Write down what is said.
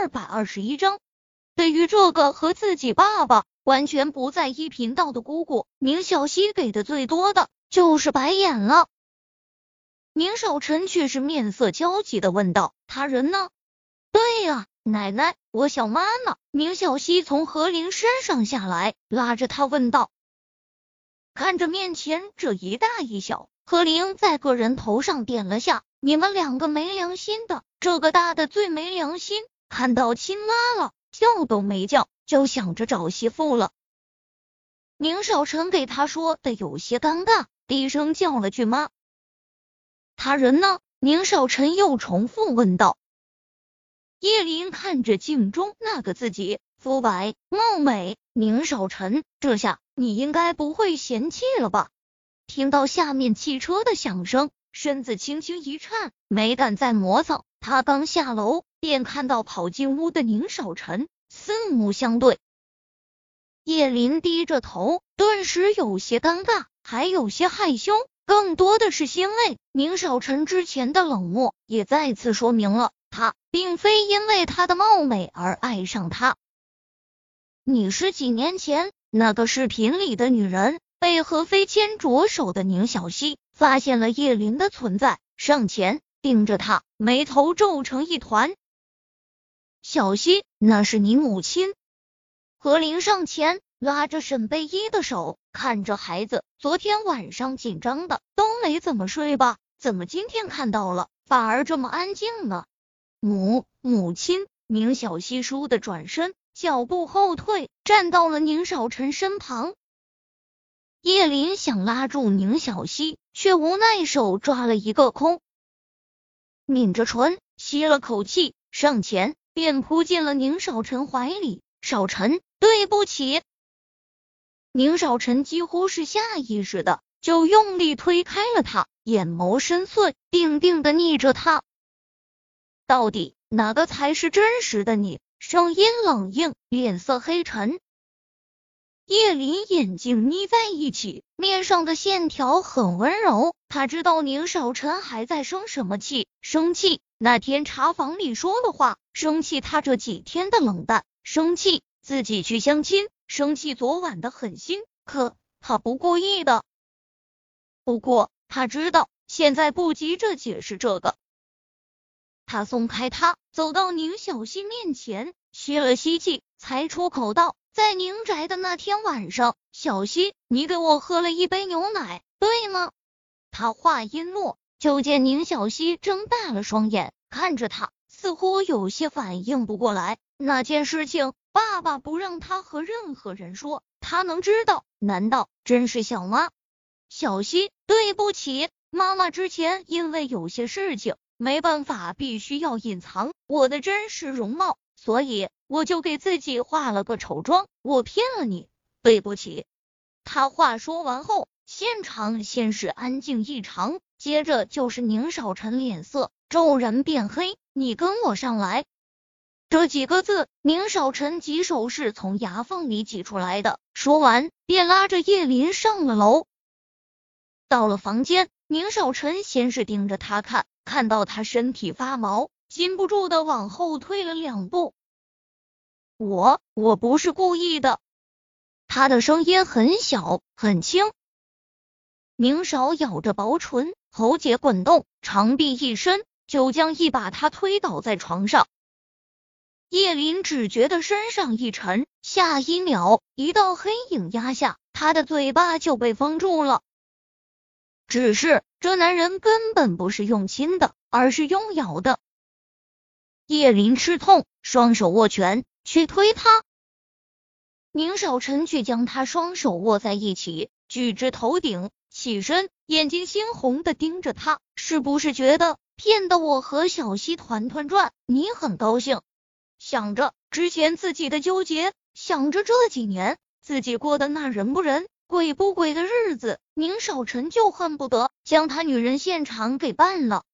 二百二十一章，对于这个和自己爸爸完全不在一频道的姑姑，明小溪给的最多的就是白眼了。明少臣却是面色焦急的问道：“他人呢？”“对呀，奶奶，我小妈呢？”明小溪从何灵身上下来，拉着他问道。看着面前这一大一小，何灵在个人头上点了下：“你们两个没良心的，这个大的最没良心，看到亲妈了，叫都没叫，就想着找媳妇了。”宁少臣给他说的有些尴尬，低声叫了句妈。他人呢？宁少臣又重复问道。叶林看着镜中那个自己，肤白貌美，宁少臣，这下你应该不会嫌弃了吧？听到下面汽车的响声，身子轻轻一颤，没敢再磨蹭。他刚下楼，便看到跑进屋的宁少臣，四目相对。叶林低着头，顿时有些尴尬，还有些害羞。更多的是欣慰，宁少臣之前的冷漠也再次说明了他并非因为她的貌美而爱上他。你是几年前那个视频里的女人？被何飞牵着手的宁小溪发现了叶林的存在，上前盯着他，眉头皱成一团。小溪，那是你母亲。何林上前。拉着沈贝依的手，看着孩子，昨天晚上紧张的都没怎么睡吧？怎么今天看到了，反而这么安静呢？母母亲，宁小溪倏的转身，脚步后退，站到了宁少臣身旁。叶林想拉住宁小溪，却无奈手抓了一个空，抿着唇，吸了口气，上前便扑进了宁少臣怀里。少臣，对不起。宁少臣几乎是下意识的就用力推开了他，眼眸深邃，定定的睨着他。到底哪个才是真实的你？声音冷硬，脸色黑沉。叶林眼睛眯在一起，面上的线条很温柔。他知道宁少臣还在生什么气，生气那天茶房里说的话，生气他这几天的冷淡，生气自己去相亲。生气昨晚的狠心，可他不故意的。不过他知道现在不急着解释这个。他松开他，走到宁小溪面前，吸了吸气，才出口道：“在宁宅的那天晚上，小溪，你给我喝了一杯牛奶，对吗？”他话音落，就见宁小溪睁大了双眼，看着他，似乎有些反应不过来。那件事情。爸爸不让他和任何人说，他能知道？难道真是小妈？小溪，对不起，妈妈之前因为有些事情没办法，必须要隐藏我的真实容貌，所以我就给自己化了个丑妆。我骗了你，对不起。他话说完后，现场先是安静异常，接着就是宁少臣脸色骤然变黑。你跟我上来。这几个字，宁少臣几手是从牙缝里挤出来的。说完，便拉着叶林上了楼。到了房间，宁少臣先是盯着他看，看到他身体发毛，禁不住的往后退了两步。我我不是故意的。他的声音很小很轻。宁少咬着薄唇，喉结滚动，长臂一伸，就将一把他推倒在床上。叶林只觉得身上一沉，下一秒，一道黑影压下，他的嘴巴就被封住了。只是这男人根本不是用亲的，而是用咬的。叶林吃痛，双手握拳去推他，宁少臣却将他双手握在一起，举至头顶，起身，眼睛猩红的盯着他，是不是觉得骗得我和小溪团团转，你很高兴？想着之前自己的纠结，想着这几年自己过的那人不人、鬼不鬼的日子，宁少臣就恨不得将他女人现场给办了。